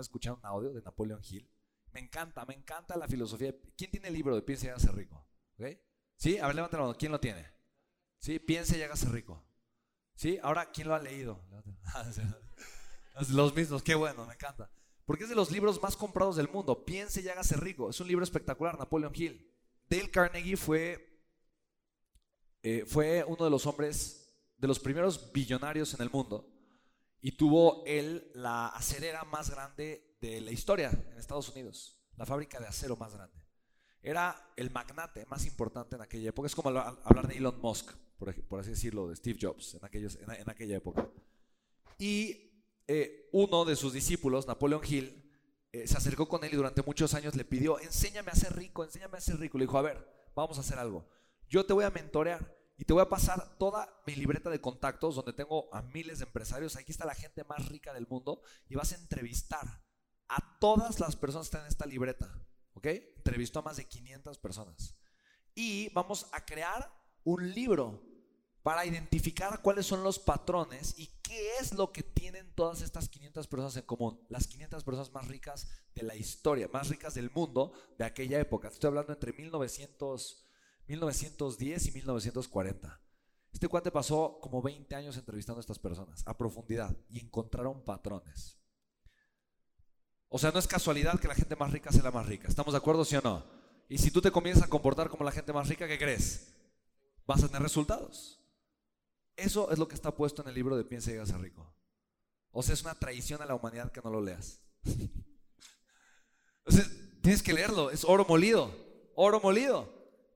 estaba un audio de Napoleon Hill. Me encanta, me encanta la filosofía. ¿Quién tiene el libro de Piensa y hágase rico? ¿Sí? A ver, levántalo. la mano. ¿Quién lo tiene? ¿Sí? Piensa y hágase rico. ¿Sí? Ahora, ¿quién lo ha leído? Los mismos, qué bueno, me encanta. Porque es de los libros más comprados del mundo. Piense y hágase rico. Es un libro espectacular, Napoleon Hill. Dale Carnegie fue, eh, fue uno de los hombres, de los primeros billonarios en el mundo. Y tuvo él la acerera más grande de la historia en Estados Unidos. La fábrica de acero más grande. Era el magnate más importante en aquella época. Es como hablar de Elon Musk, por, así decirlo, de Steve Jobs en, aquellos, en aquella época. Y eh, uno de sus discípulos, Napoleon Hill, eh, se acercó con él y durante muchos años le pidió, enséñame a ser rico, enséñame a ser rico. Le dijo, a ver, vamos a hacer algo. Yo te voy a mentorear y te voy a pasar toda mi libreta de contactos donde tengo a miles de empresarios. Aquí está la gente más rica del mundo y vas a entrevistar a todas las personas que están en esta libreta. ¿Ok? Entrevistó a más de 500 personas. Y vamos a crear un libro para identificar cuáles son los patrones y qué es lo que tienen todas estas 500 personas en común. Las 500 personas más ricas de la historia, más ricas del mundo de aquella época. Estoy hablando entre 1900, 1910 y 1940. Este cuate pasó como 20 años entrevistando a estas personas a profundidad y encontraron patrones. O sea, no es casualidad que la gente más rica sea la más rica. ¿Estamos de acuerdo, sí o no? Y si tú te comienzas a comportar como la gente más rica, ¿qué crees? Vas a tener resultados. Eso es lo que está puesto en el libro de Piensa y ser rico. O sea, es una traición a la humanidad que no lo leas. tienes que leerlo, es oro molido, oro molido.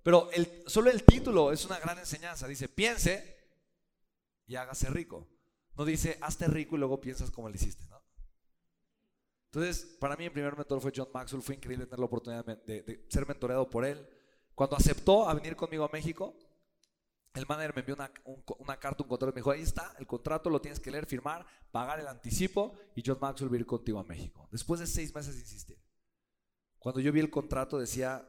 Pero el, solo el título es una gran enseñanza. Dice, piense y hágase rico. No dice, hazte rico y luego piensas cómo le hiciste, ¿no? Entonces, para mí el primer mentor fue John Maxwell. Fue increíble tener la oportunidad de, ser mentoreado por él. Cuando aceptó a venir conmigo a México, el manager me envió una, carta, un contrato, me dijo, ahí está, el contrato lo tienes que leer, firmar, pagar el anticipo y John Maxwell va a ir contigo a México. Después de seis meses de insistir. Cuando yo vi el contrato decía,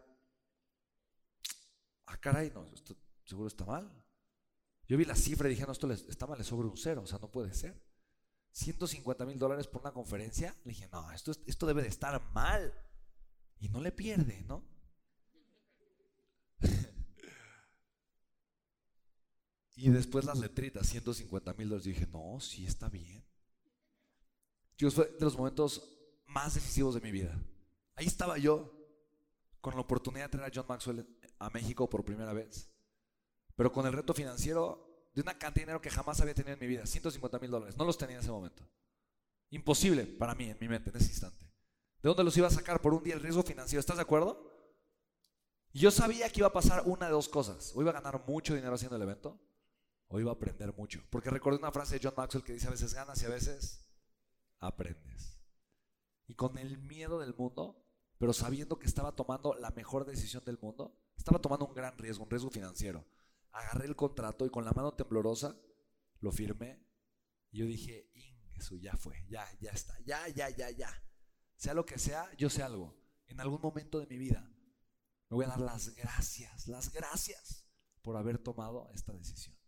caray, no, esto seguro está mal. Yo vi la cifra y dije, no, esto está mal, le sobra un cero, o sea, no puede ser. 150 mil dólares por una conferencia. Le dije, no, esto, debe de estar mal. Y no le pierde, ¿no? Y después las letritas, 150 mil dólares. Dije, no, sí está bien. Dios fue de los momentos más decisivos de mi vida. Ahí estaba yo, con la oportunidad de traer a John Maxwell a México por primera vez. Pero con el reto financiero de una cantidad de dinero que jamás había tenido en mi vida, 150 mil dólares. No los tenía en ese momento. Imposible para mí, en mi mente, en ese instante. ¿De dónde los iba a sacar por un día el riesgo financiero? ¿Estás de acuerdo? Yo sabía que iba a pasar una de dos cosas. O iba a ganar mucho dinero haciendo el evento, Hoy iba a aprender mucho. Porque recordé una frase de John Maxwell que dice, a veces ganas y a veces aprendes. Y con el miedo del mundo, pero sabiendo que estaba tomando la mejor decisión del mundo, estaba tomando un gran riesgo, un riesgo financiero. Agarré el contrato y con la mano temblorosa lo firmé. Y yo dije, eso ya fue, ya, ya está, ya, ya, ya, ya. Sea lo que sea, yo sé algo. En algún momento de mi vida me voy a dar las gracias, las gracias por haber tomado esta decisión.